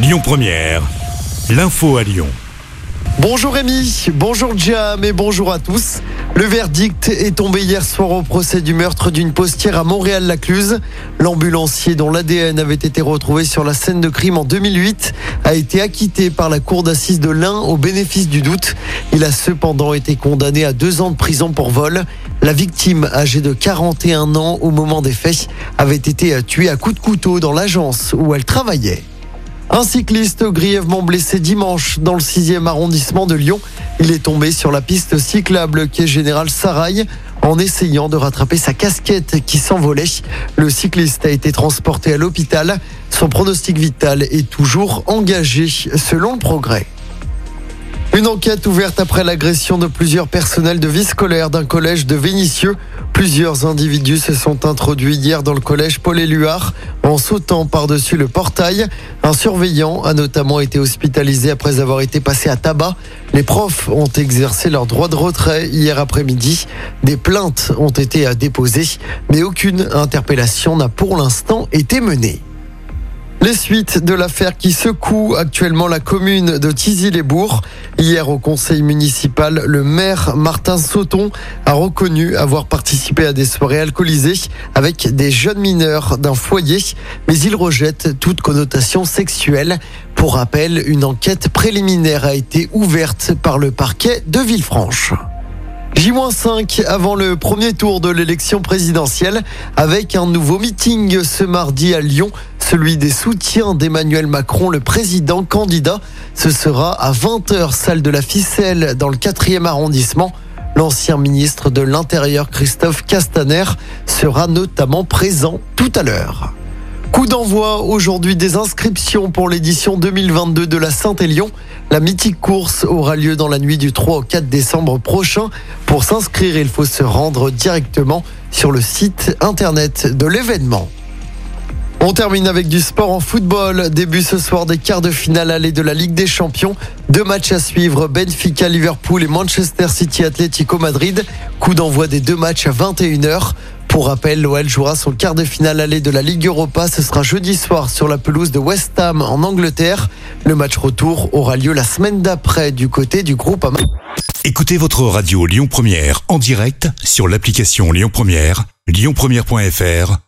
Lyon Première, l'info à Lyon. Bonjour Rémi, bonjour Jam et bonjour à tous. Le verdict est tombé hier soir au procès du meurtre d'une postière à Montréal-Lacluse. L'ambulancier dont l'ADN avait été retrouvé sur la scène de crime en 2008 a été acquitté par la cour d'assises de l'Ain au bénéfice du doute. Il a cependant été condamné à deux ans de prison pour vol. La victime, âgée de 41 ans au moment des faits, avait été tuée à coups de couteau dans l'agence où elle travaillait. Un cycliste grièvement blessé dimanche dans le 6e arrondissement de Lyon. Il est tombé sur la piste cyclable qui est Général Sarail en essayant de rattraper sa casquette qui s'envolait. Le cycliste a été transporté à l'hôpital. Son pronostic vital est toujours engagé selon le progrès. Une enquête ouverte après l'agression de plusieurs personnels de vie scolaire d'un collège de Vénissieux. Plusieurs individus se sont introduits hier dans le collège Paul Éluard en sautant par-dessus le portail. Un surveillant a notamment été hospitalisé après avoir été passé à tabac. Les profs ont exercé leur droit de retrait hier après-midi. Des plaintes ont été déposées, mais aucune interpellation n'a pour l'instant été menée. Les suites de l'affaire qui secoue actuellement la commune de Tizy-les-Bourgs. Hier au conseil municipal, le maire Martin Sauton a reconnu avoir participé à des soirées alcoolisées avec des jeunes mineurs d'un foyer, mais il rejette toute connotation sexuelle. Pour rappel, une enquête préliminaire a été ouverte par le parquet de Villefranche. J-5 avant le premier tour de l'élection présidentielle avec un nouveau meeting ce mardi à Lyon, celui des soutiens d'Emmanuel Macron, le président candidat. Ce sera à 20h, salle de la ficelle dans le 4e arrondissement. L'ancien ministre de l'Intérieur Christophe Castaner sera notamment présent tout à l'heure. Coup d'envoi aujourd'hui des inscriptions pour l'édition 2022 de la Saint-Élion. La mythique course aura lieu dans la nuit du 3 au 4 décembre prochain. Pour s'inscrire, il faut se rendre directement sur le site internet de l'événement. On termine avec du sport en football. Début ce soir des quarts de finale allée de la Ligue des Champions. Deux matchs à suivre, Benfica, Liverpool et Manchester City Atlético Madrid. Coup d'envoi des deux matchs à 21h. Pour rappel, l'OL jouera son quart de finale aller de la Ligue Europa. Ce sera jeudi soir sur la pelouse de West Ham en Angleterre. Le match retour aura lieu la semaine d'après du côté du groupe Ama. Écoutez votre radio Lyon Première en direct sur l'application Lyon Première, lyonpremière.fr